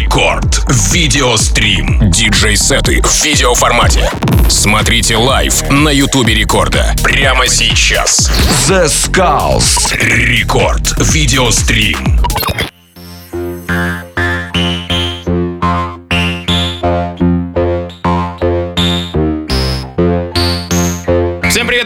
Рекорд. Видеострим. Диджей-сеты в видеоформате. Смотрите лайв на Ютубе Рекорда. Прямо сейчас. Zeskullz. Рекорд. Видеострим.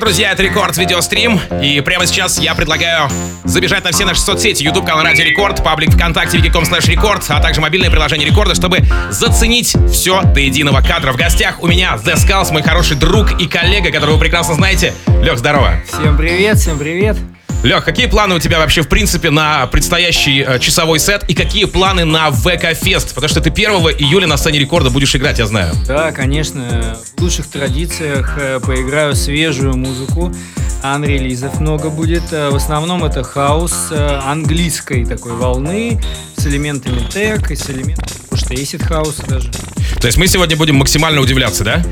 Друзья, это Рекорд Видеострим. И прямо сейчас я предлагаю забежать на все наши соцсети. YouTube канал Радио Рекорд, паблик ВКонтакте, wiki.com slash рекорд, а также мобильное приложение Рекорда, чтобы заценить все до единого кадра. В гостях у меня The Skulls, мой хороший друг и коллега, которого вы прекрасно знаете. Лех, здорово. Всем привет, всем привет. Лех, какие планы у тебя вообще, в принципе, на предстоящий э, часовой сет и какие планы на ВК Фест? Потому что ты 1 июля на сцене рекорда будешь играть, я знаю. Да, конечно, в лучших традициях э, поиграю свежую музыку. Анрелизов много будет. Э, В основном это house э, английской такой волны с элементами tech и с элементами, может, acid хауса даже. То есть мы сегодня будем максимально удивляться, да?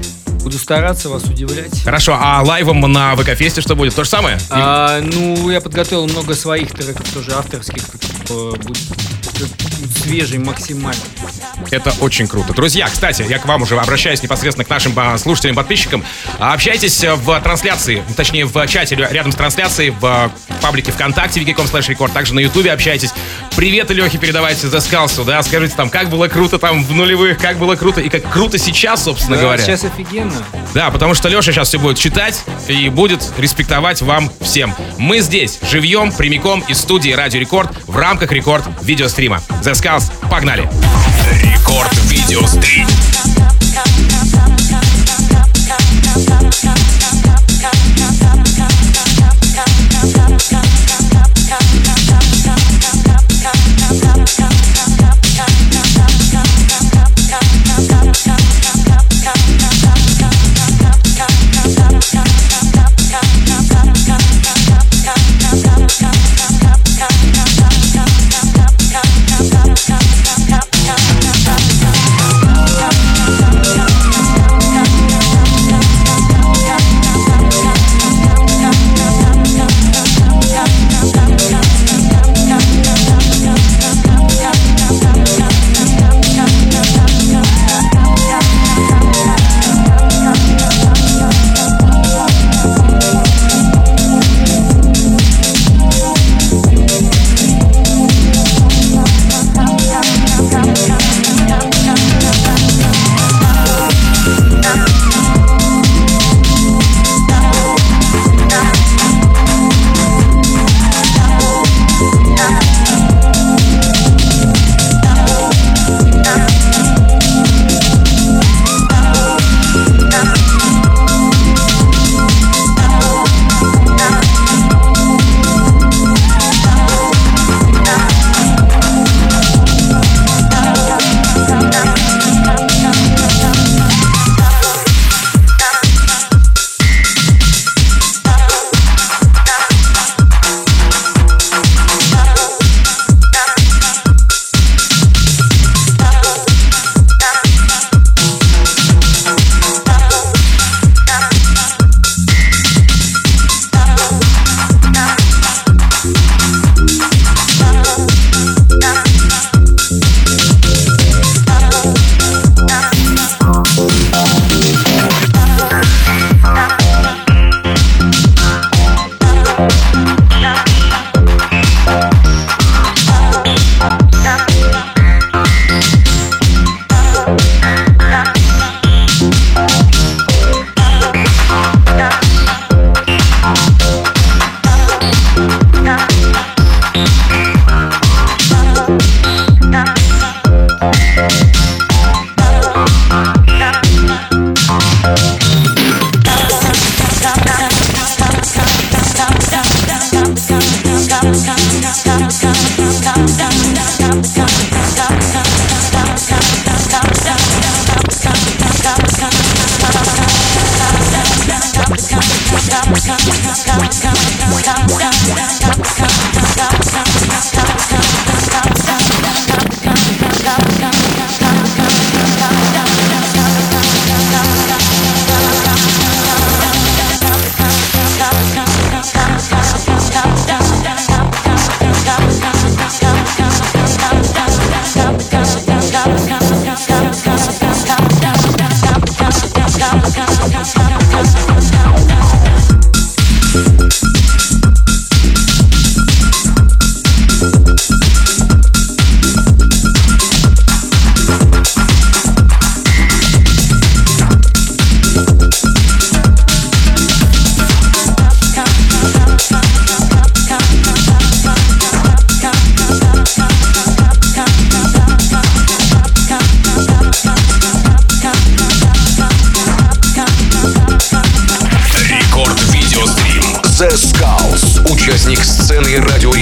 Буду стараться вас удивлять. Хорошо, а лайвом на ВК Фесте что будет? То же самое? А, ну, я подготовил много своих треков, тоже авторских, так свежих максимально. Это очень круто. Друзья, кстати, я к вам уже обращаюсь непосредственно к нашим а, слушателям, подписчикам. А, Общайтесь в трансляции, точнее в чате рядом с трансляцией в э, паблике ВКонтакте, wiki.com slash рекорд, также на Ютубе общайтесь. Привет, Лехе, передавайте The Skulls, да, скажите там, как было круто там в нулевых, как было круто и как круто сейчас, собственно Да, говоря. сейчас офигенно. Да, потому что Леша сейчас все будет читать и будет респектовать вам всем. Мы здесь, живьем, прямиком из студии Радио Рекорд в рамках рекорд видеострима. The Skulls, погнали! Рекорд. Видеострим.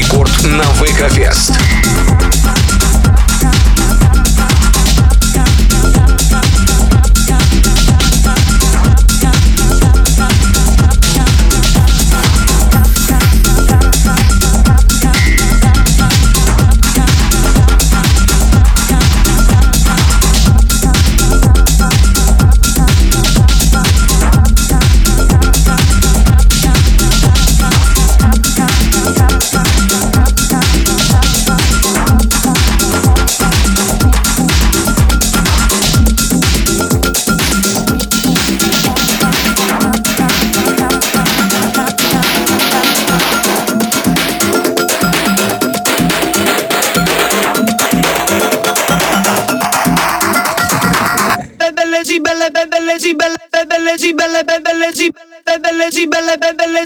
Рекорд на ВК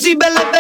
Фест. Energy,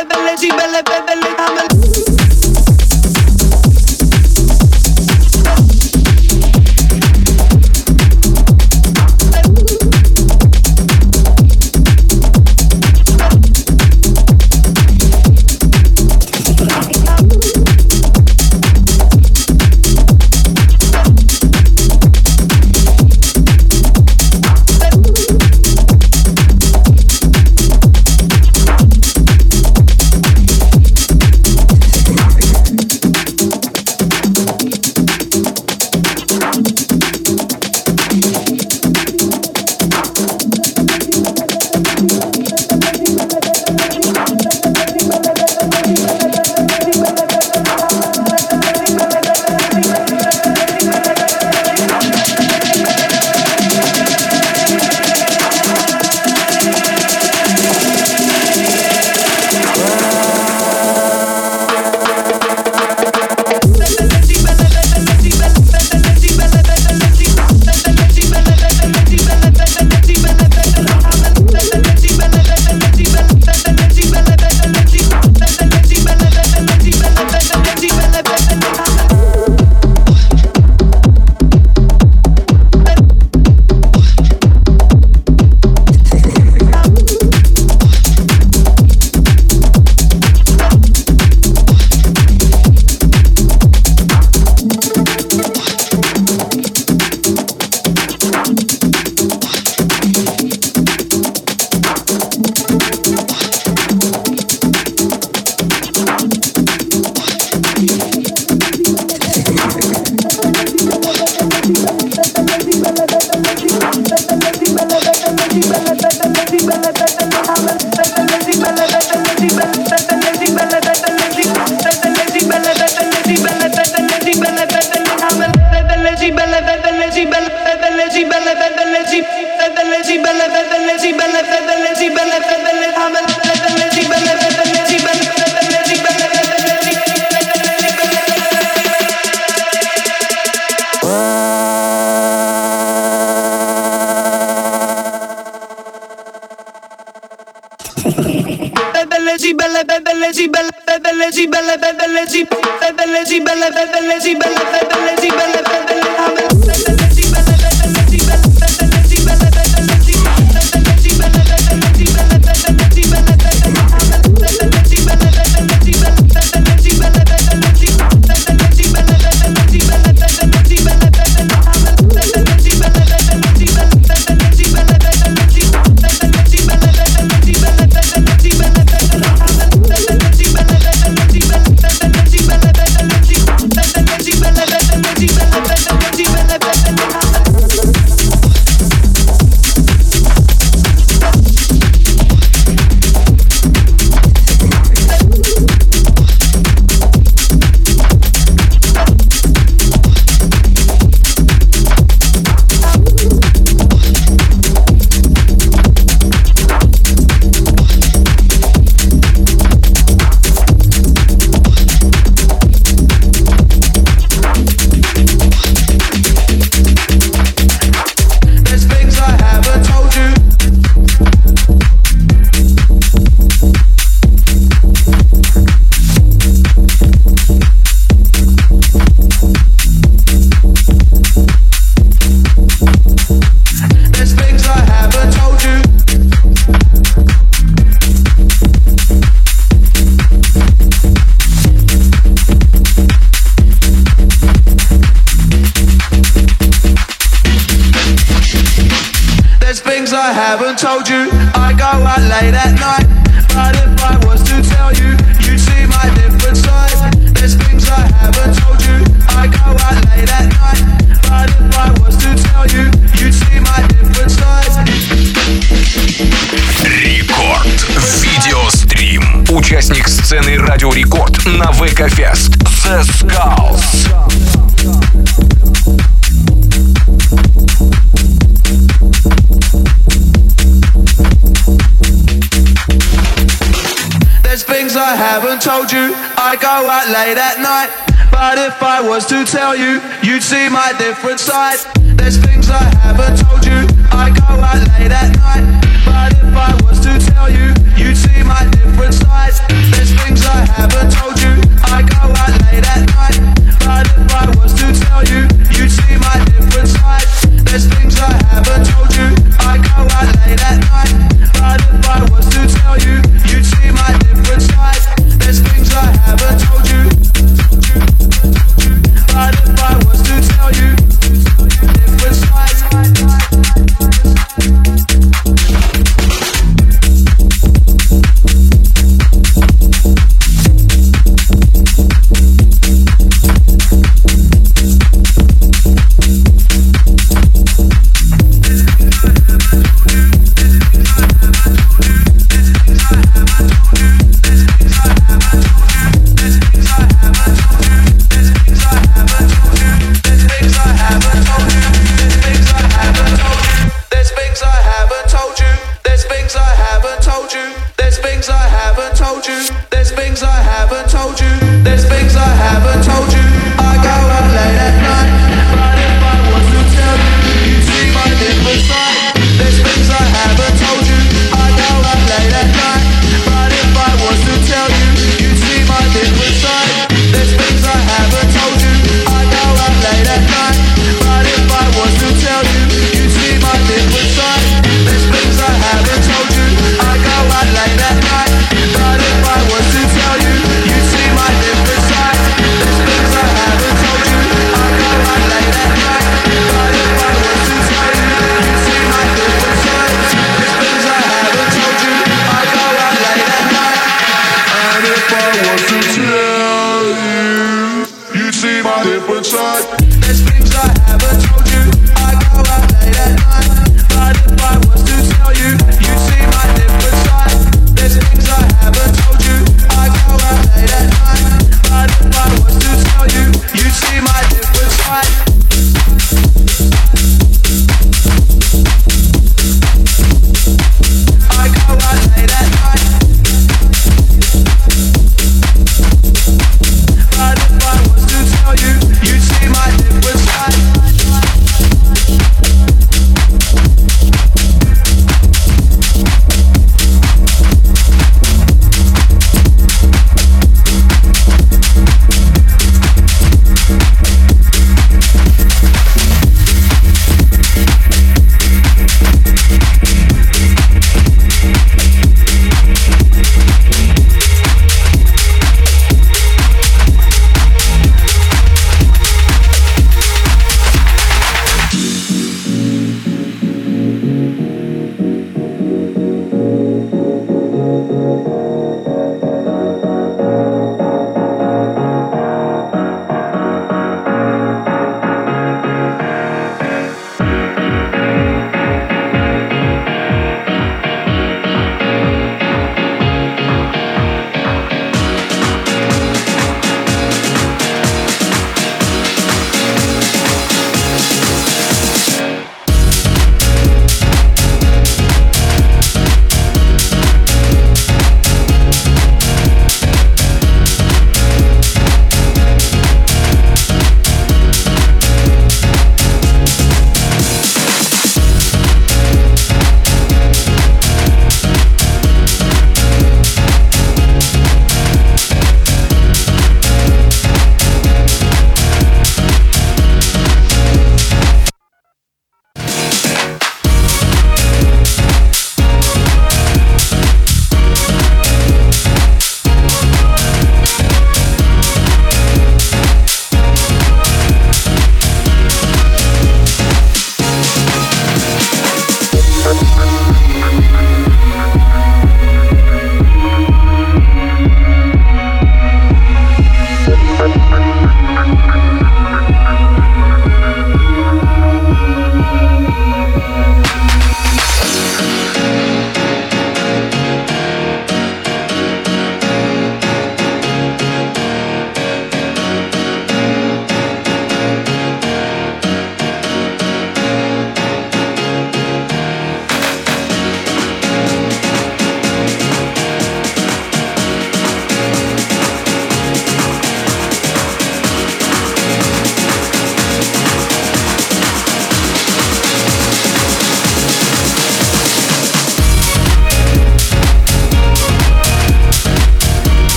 things I haven't told you. I go out late at night, but if I was to tell you, you'd see my different side. There's things I haven't told you. I go out late at night, but if I was to tell you, you'd see my different side. There's things I haven't told you. I go out late at night, but if I was to tell you, you'd see my different side. There's things I haven't told you. I go out late at night, but if I was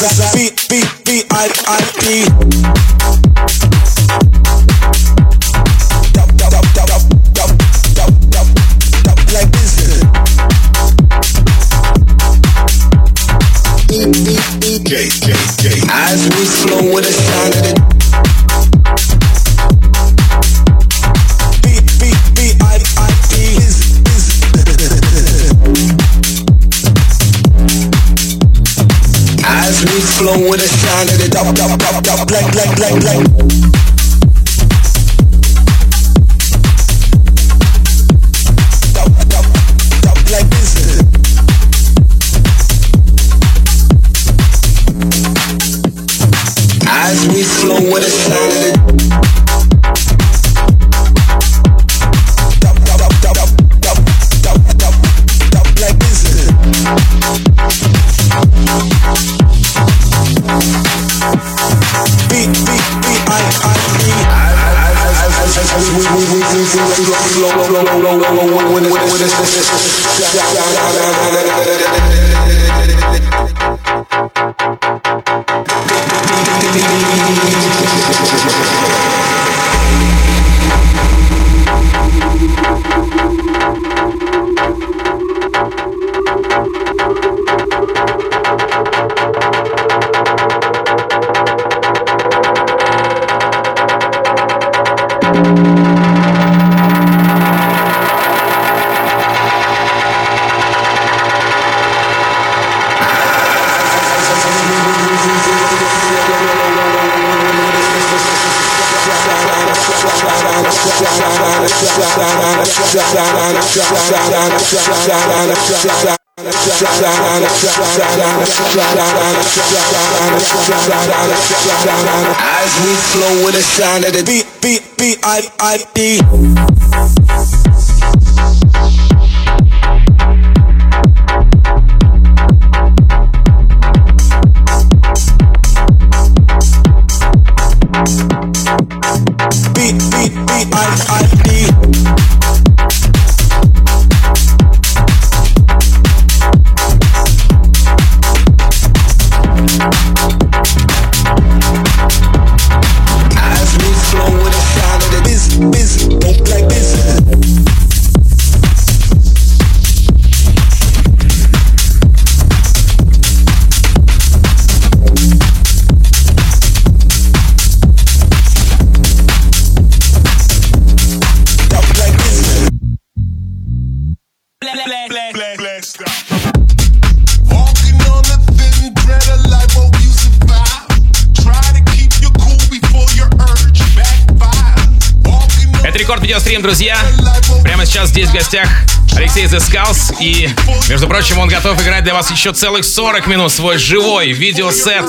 rap, rap, rap. As we flow with the sound of the B B B I I D. гостях Алексей Skulls. И, между прочим, он готов играть для вас еще целых 40 минут свой живой видеосет.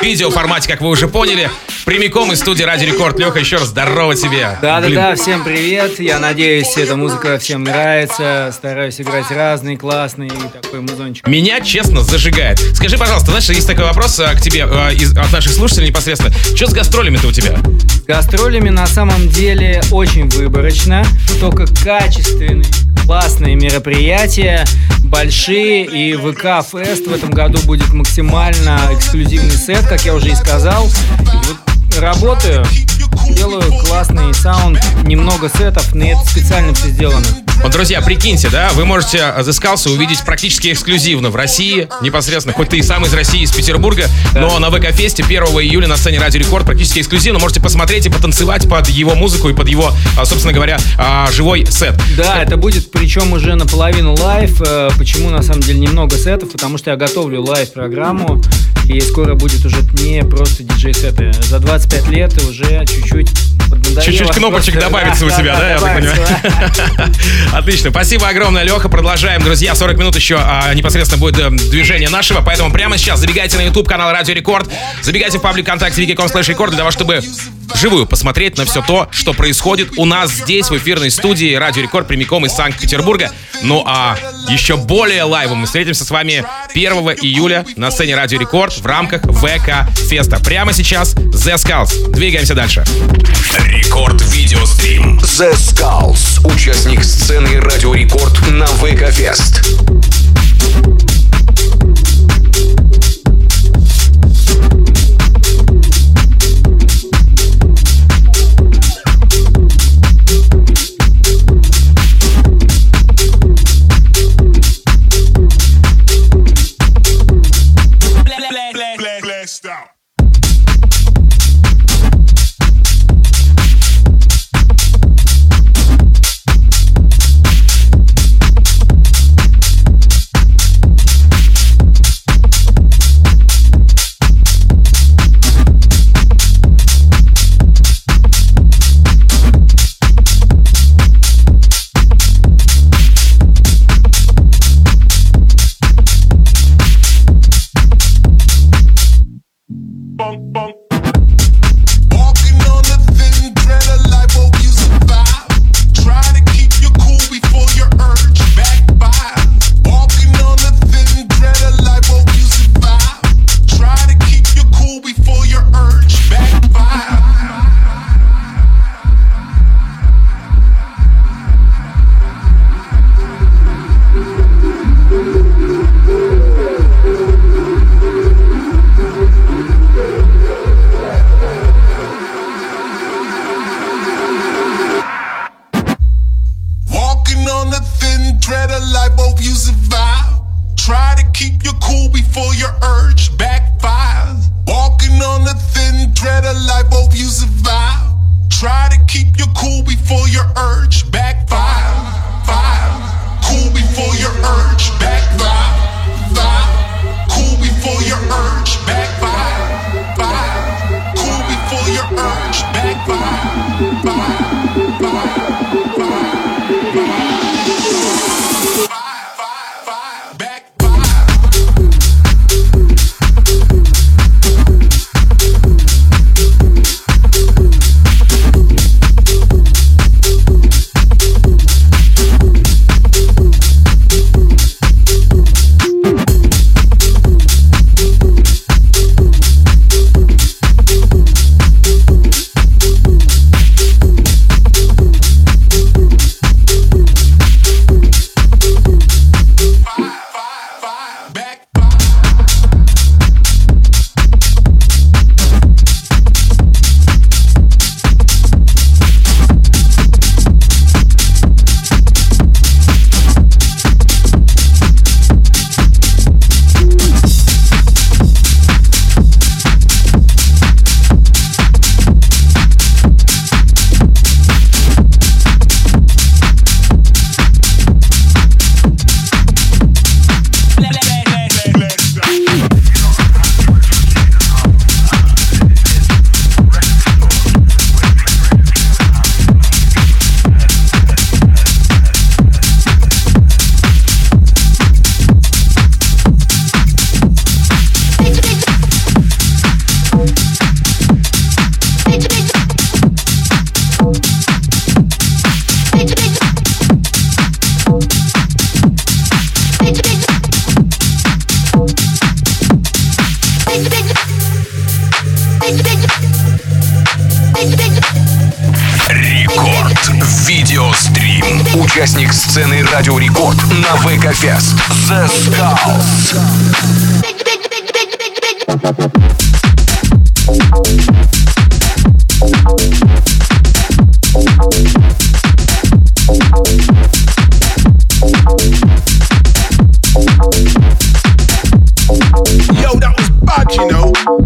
Видео формате, как вы уже поняли. Прямиком из студии Ради Рекорд. Леха, еще раз здорово тебе. Да-да-да, всем привет. Я надеюсь, эта музыка всем нравится. Стараюсь играть разный, классный такой музончик. Меня, честно, зажигает. Скажи, пожалуйста, знаешь, есть такой вопрос а, к тебе а, из- от наших слушателей непосредственно. Что с гастролями-то у тебя? С гастролями на самом деле очень выборочно. Только качественные, классные мероприятия, большие. И ВК Фест в этом году будет максимально эксклюзивный сет, как я уже и сказал. И вот работаю, делаю классный саунд, немного сетов, но это специально все сделано. Вот, друзья, прикиньте, да, вы можете The Skulls увидеть практически эксклюзивно в России, непосредственно, хоть ты и сам из России, из Петербурга, но на ВК-фесте 1 июля на сцене Радио Рекорд практически эксклюзивно можете посмотреть и потанцевать под его музыку и под его, а, собственно говоря, а, живой сет. Да, это будет причем уже наполовину лайв. Э, Почему на самом деле немного сетов? Потому что я готовлю лайв-программу, и скоро будет уже не просто диджей-сеты. За 25 лет уже чуть-чуть. Чуть-чуть кнопочек Просто- добавится у тебя, да, я так понимаю? Отлично. Спасибо огромное, Леха. Продолжаем, друзья. 40 минут еще а, непосредственно будет э, движение нашего. Поэтому прямо сейчас забегайте на YouTube канал Радио Рекорд. Забегайте в паблик ВКонтакте vk.com slash рекорд для того, чтобы вживую посмотреть на все то, что происходит у нас здесь, в эфирной студии Радио Рекорд прямиком из Санкт-Петербурга. Ну а еще более лайвом мы встретимся с вами 1 июля на сцене Радио Рекорд в рамках ВК Феста. Прямо сейчас Zeskullz. Двигаемся дальше. Рекорд видеострим. Zeskullz. Участник сцены Радио Рекорд на ВК Фест. you know.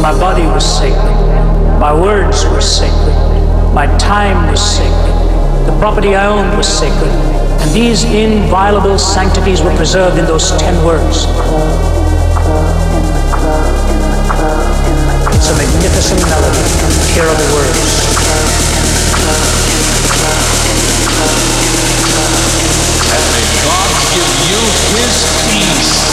My body was sacred. My words were sacred. My time was sacred. The property I owned was sacred. And these inviolable sanctities were preserved in those ten words. It's a magnificent melody. and terrible words. And may God give you his peace.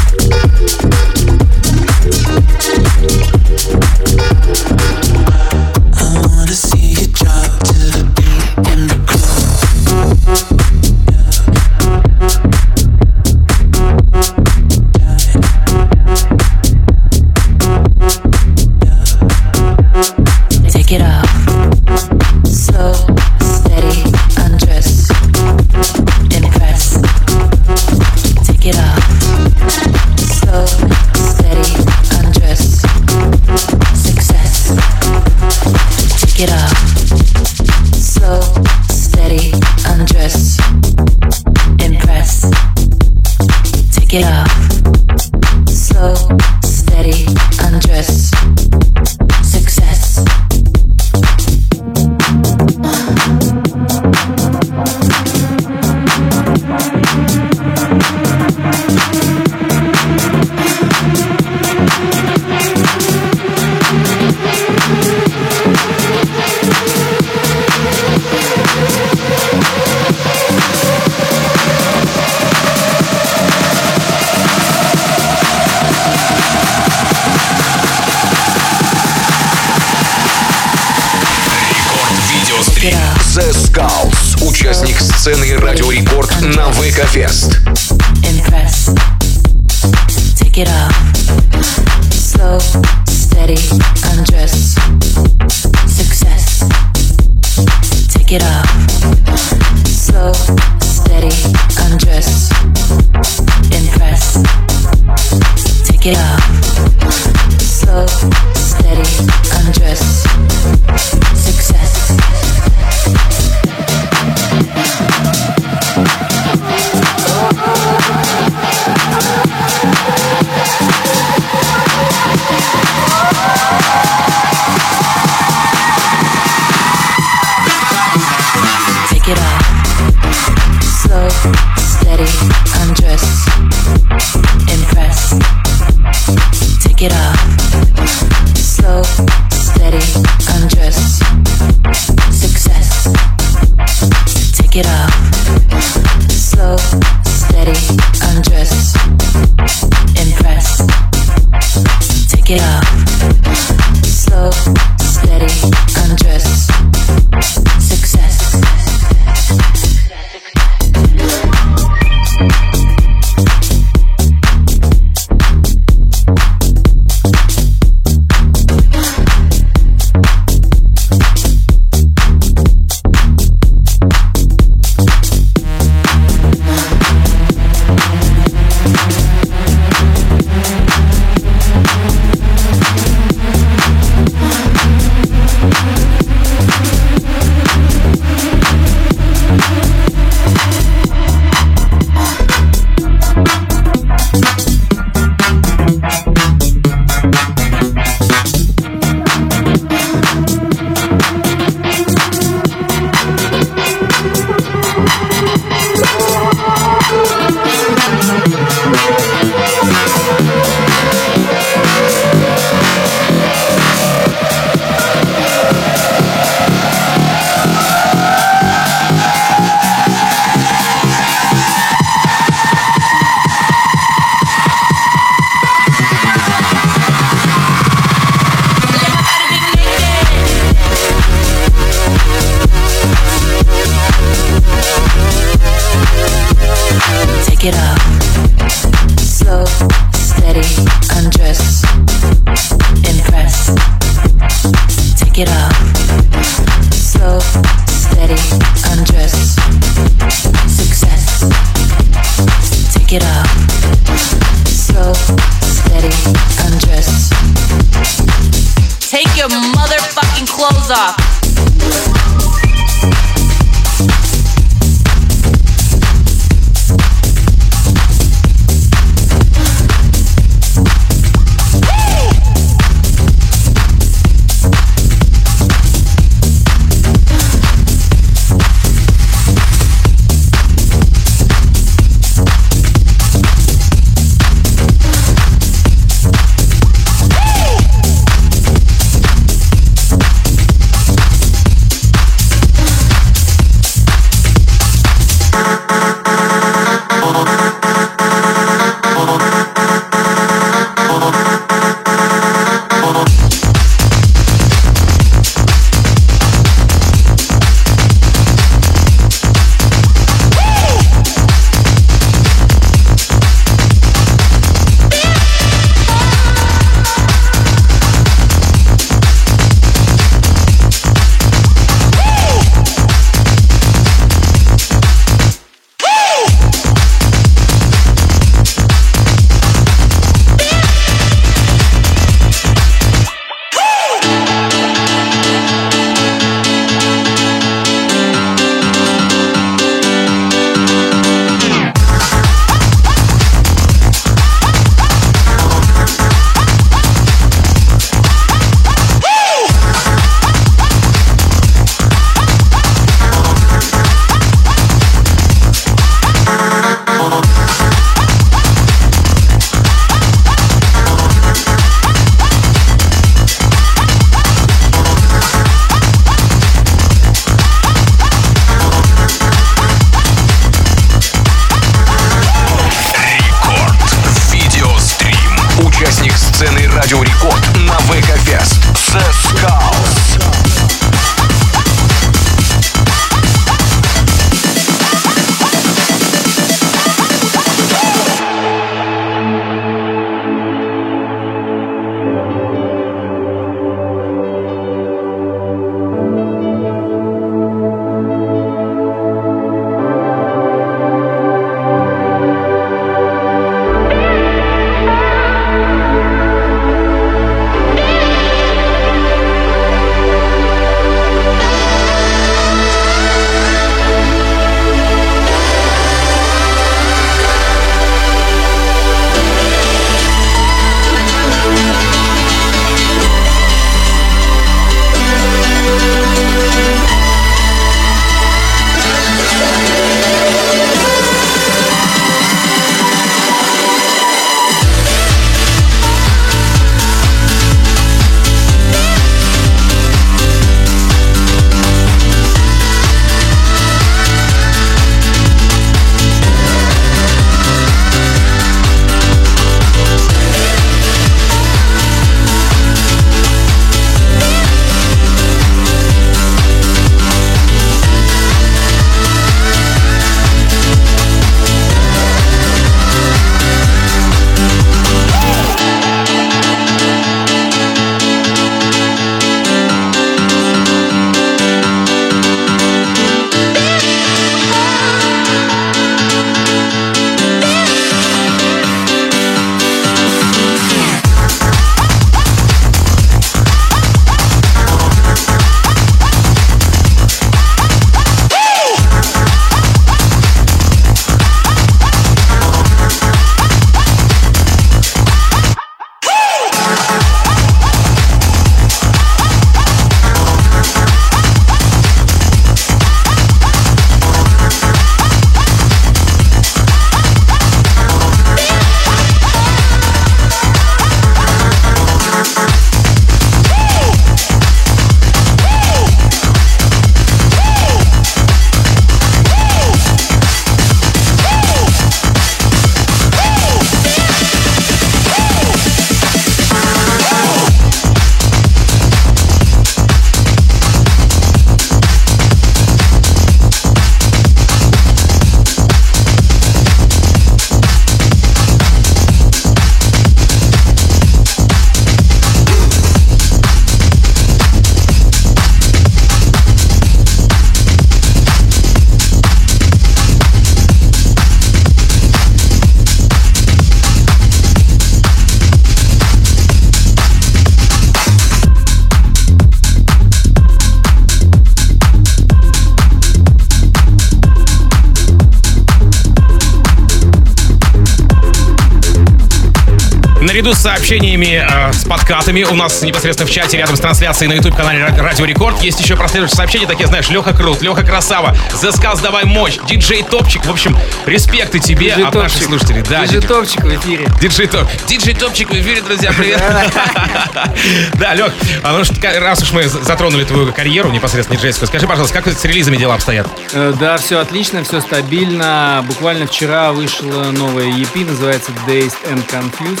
Наряду с сообщениями э, с подкатами у нас непосредственно в чате рядом с трансляцией на YouTube-канале Ра- Радио Рекорд есть еще проследующие сообщения, такие, знаешь, Леха Крут, Леха Красава, The Skulls Давай Мощь, Диджей Топчик. В общем, респекты тебе Диджей от наших слушателей. Да, Диджей Топчик в эфире. Диджей Топ. Диджей Топчик в эфире, друзья, привет. Да, Лех, а ну что, раз уж мы затронули твою карьеру непосредственно диджейскую, скажи, пожалуйста, как с релизами дела обстоят? Э, Да, все отлично, все стабильно. Буквально вчера вышла новая EP, называется Dazed and Confused.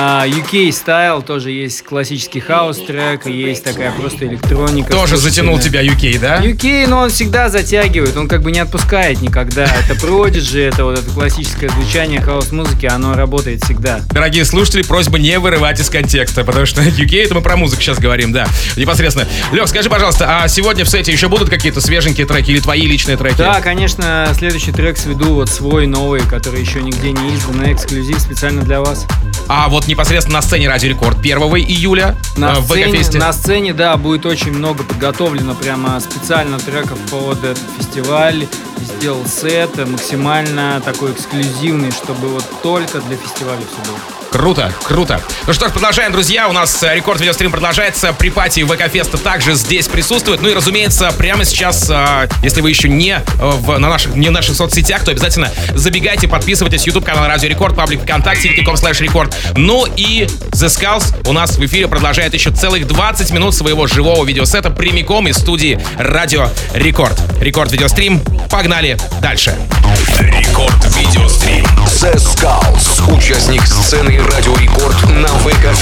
А, UK Style тоже есть классический хаус-трек, есть такая просто электроника. Тоже затянул тебя UK, да? UK, но он всегда затягивает, он как бы не отпускает никогда. Это Prodigy, это вот это классическое звучание хаус-музыки, оно работает всегда. Дорогие слушатели, просьба не вырывать из контекста, потому что UK, это мы про музыку сейчас говорим, да, непосредственно. Лех, скажи, пожалуйста, а сегодня в сете еще будут какие-то свеженькие треки или твои личные треки? Да, конечно, следующий трек сведу вот свой новый, который еще нигде не издан, эксклюзив специально для вас. А вот непосредственно на сцене Радио Рекорд 1 июля На э, в сцене, ВК Фесте. на сцене, да, будет очень много подготовлено прямо специально треков под этот фестиваль. Сделал сет э, максимально такой эксклюзивный, чтобы вот только для фестиваля все было. Круто, круто. Ну что ж, продолжаем, друзья. У нас э, рекорд видеострим продолжается. Pre-party ВК-феста также здесь присутствует. Ну и, разумеется, прямо сейчас, э, если вы еще не, э, в, на наших, не в наших соцсетях, то обязательно забегайте, подписывайтесь. YouTube канал Радио Рекорд, паблик ВКонтакте, vk.com slash рекорд. Ну и Zeskullz у нас в эфире продолжает еще целых 20 минут своего живого видеосета прямиком из студии Радио Рекорд. Рекорд видеострим. Погнали дальше. Рекорд видеострим. Zeskullz. Участник сцены Радио Рекорд на ВК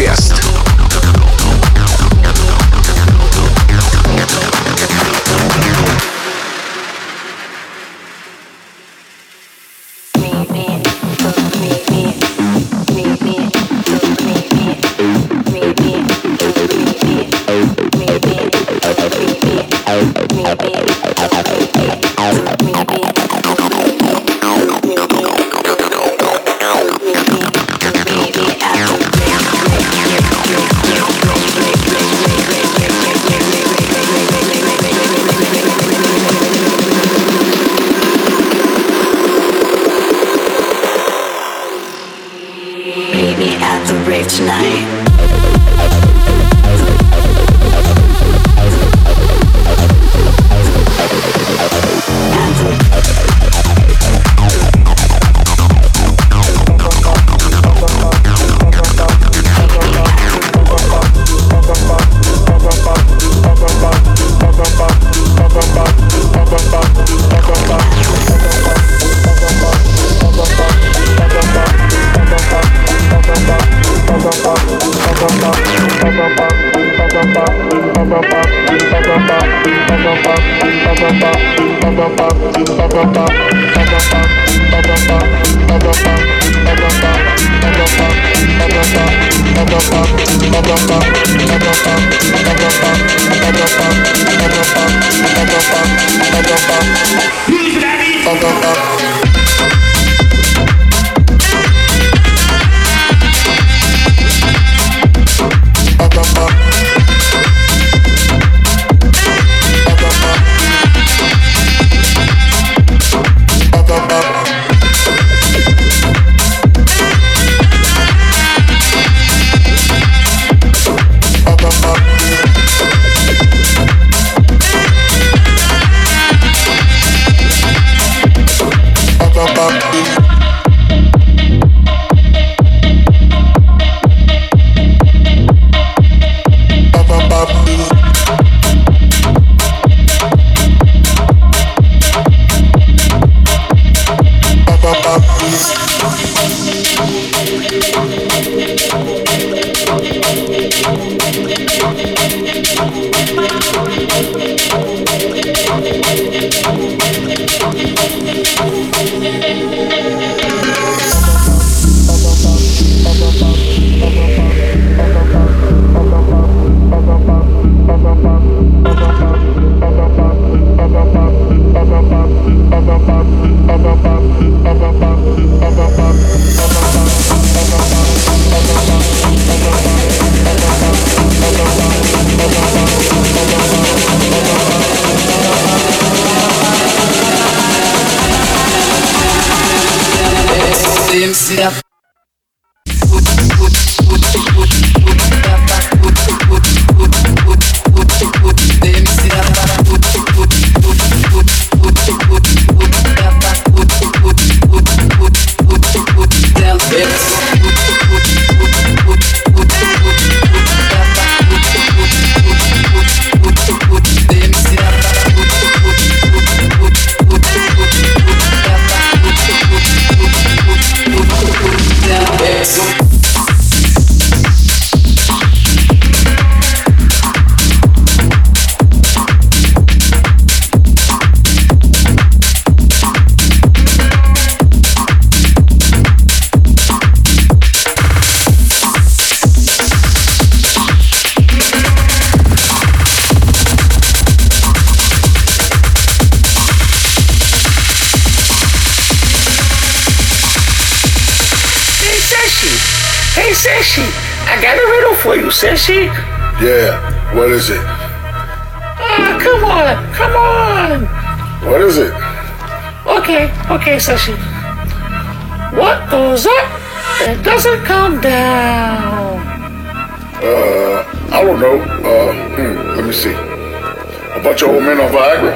bunch of old men on Viagra?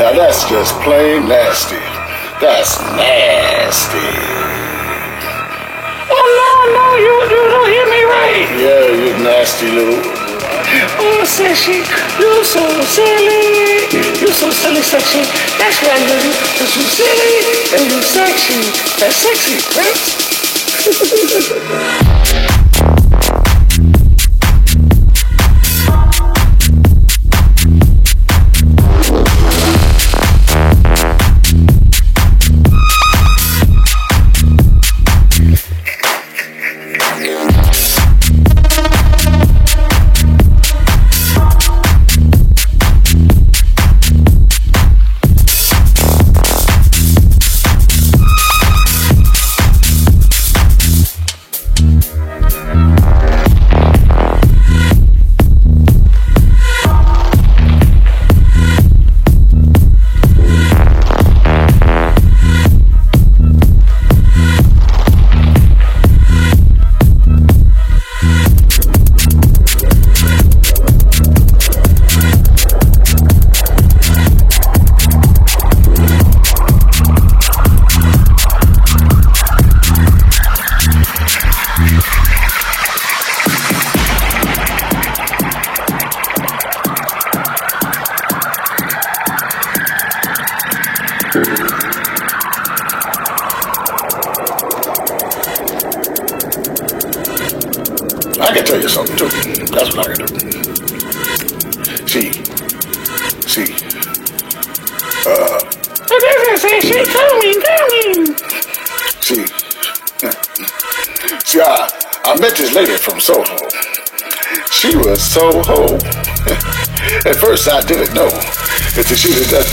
Now that's just plain nasty. That's nasty. Oh no, no, you, you don't hear me right. Yeah, you nasty little. Oh, Sashi, you're so silly. You're so silly, sexy. That's why I love you. You're silly and you're sexy. That's sexy, right?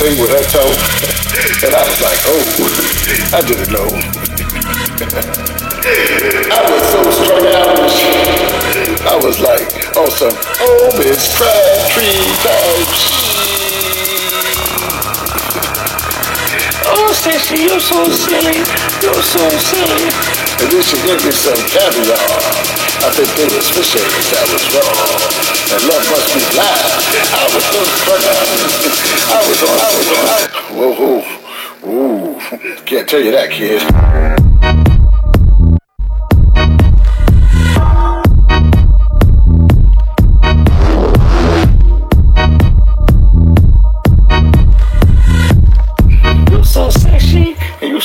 thing with her toe, and I was like, oh, I didn't know. I was so strung out. I was like, on some oh Miss Crabtree type Oh, Sashi, you're so silly. You're so silly. And then she gave me some caviar. I think they was fish eggs that was wrong. And love must be blind. I was so out. I was on, I was on. Whoa, whoa. Ooh, can't tell you that, kid.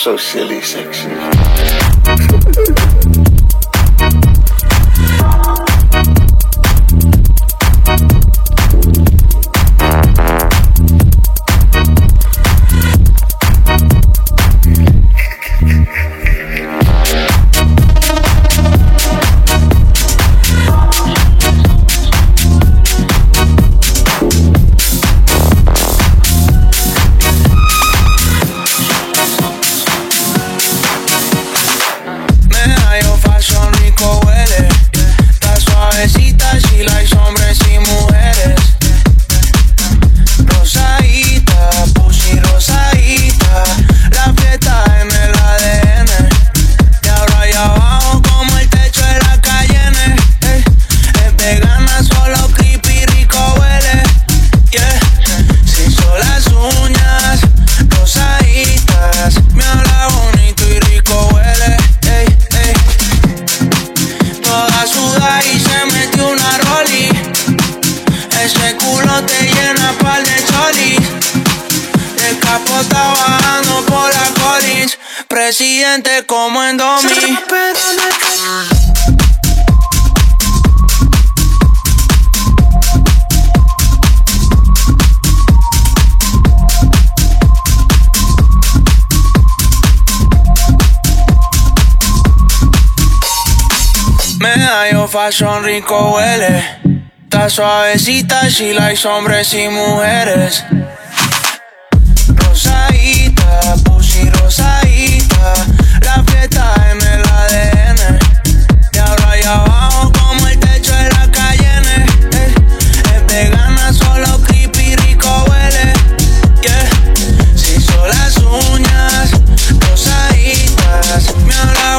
So silly, sexy. Culo te llena pal de cholis El capo está bajando por la Collins Presidente como en Domi. Me hallo fashion rico huele Está suavecita, she likes hombres y mujeres. Rosadita, pussy rosadita, la fiesta en el ADN. Y ahora allá abajo como el techo de la calle N. Eh. Es vegana, solo creepy, rico huele. Si son las uñas, rosaditas, me habla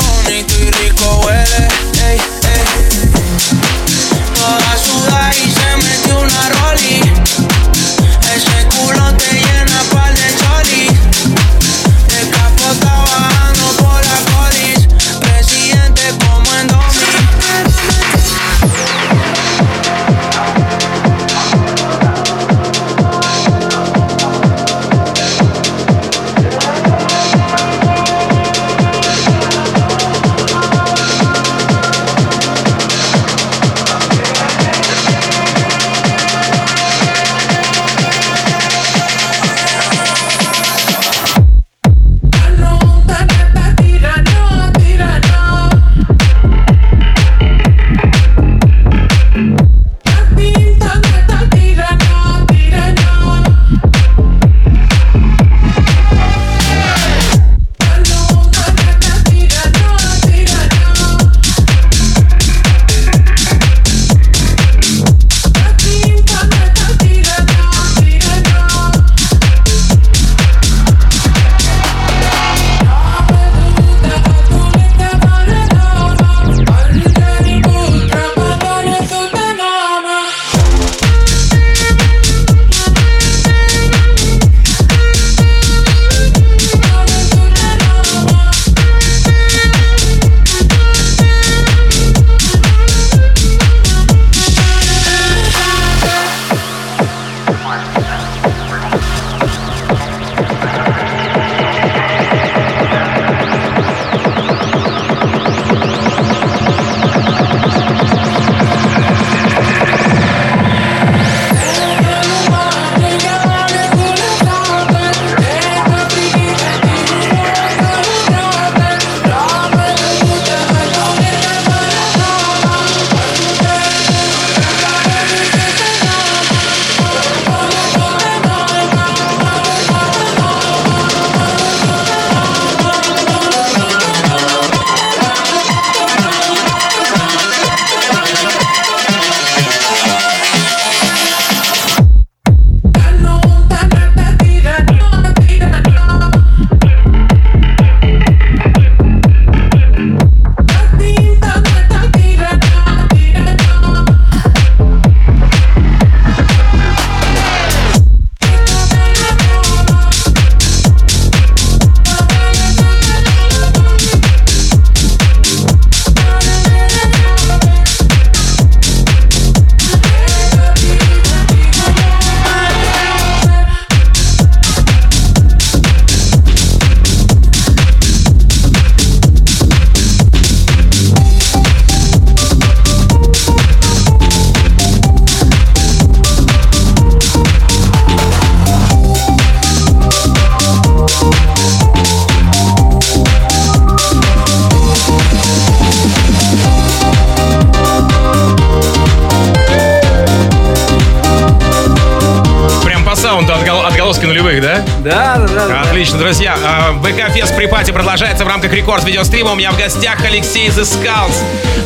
Отлично, друзья. А, ВК Фест при пати продолжается в рамках рекорд видеострима. У меня в гостях Алексей Skulls.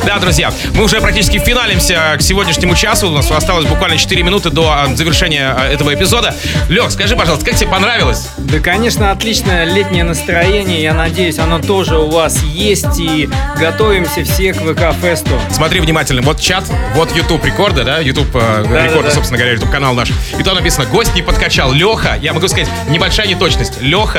Да, друзья, мы уже практически финалимся к сегодняшнему часу. У нас осталось буквально 4 минуты до а, завершения а, этого эпизода. Лех, скажи, пожалуйста, как тебе понравилось? Да, конечно, отличное летнее настроение. Я надеюсь, оно тоже у вас есть. И готовимся все к ВК Фесту. Смотри внимательно. Вот чат, вот YouTube рекорда, да? YouTube э, Да, рекорда, да, да. собственно говоря, YouTube канал наш. И то написано, гость не подкачал. Леха, я могу сказать, небольшая неточность. Леха,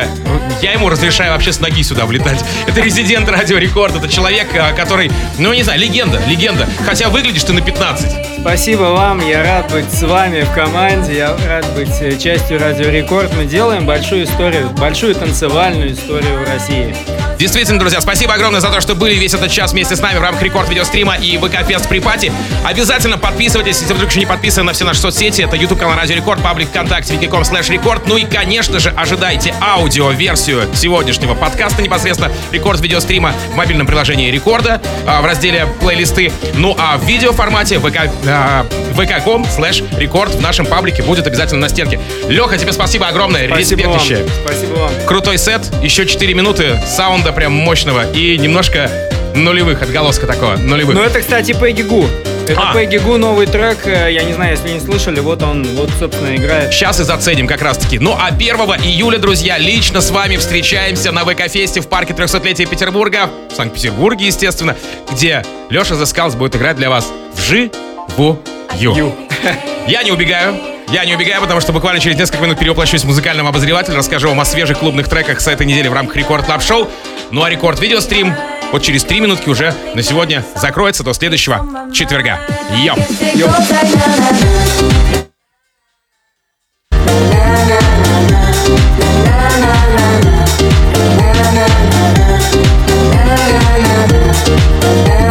я ему разрешаю вообще с ноги сюда влетать. Это резидент радио рекорд. Это человек, э, который, ну не знаю, легенда, легенда. Хотя выглядишь ты на 15. Спасибо вам, я рад быть с вами в команде, я рад быть э, частью Радио Рекорд. Мы делаем большую историю, большую танцевальную историю в России. Действительно, друзья, спасибо огромное за то, что были весь этот час вместе с нами в рамках рекорд видеострима и ВК Фест при пати. Обязательно подписывайтесь, если вдруг еще не подписаны на все наши соцсети. Это YouTube канал Радио Рекорд, паблик ВКонтакте, vk.com slash рекорд. Ну и, конечно же, ожидайте аудио-версию сегодняшнего подкаста непосредственно рекорд видеострима в мобильном приложении Рекорда а, в разделе плейлисты. Ну а в видеоформате а, vk.com slash рекорд в нашем паблике будет обязательно на стенке. Леха, тебе спасибо огромное, Спасибо вам. респектище. Спасибо вам. Крутой сет, еще 4 минуты саунда прям мощного и немножко нулевых, отголоска такого, нулевых. Ну это, кстати, Пегги Гу. Это А. Пегги Гу, новый трек. э, Я не знаю, если не слышали, вот он, вот, собственно, играет. Сейчас и заценим как раз таки. Ну а 1 июля, друзья, лично с вами встречаемся на ВК-фесте в парке 300-летия Петербурга, в Санкт-Петербурге, естественно, где Леша Skulls будет играть для вас вживую. Я не убегаю. Я не убегаю, потому что буквально через несколько минут перевоплощусь в музыкального обозревателя, расскажу вам о свежих клубных треках с этой недели в рамках Рекорд Лап Шоу. Ну а Рекорд Видеострим вот через три минутки уже на сегодня закроется до следующего четверга. Йо! Йо. Yeah.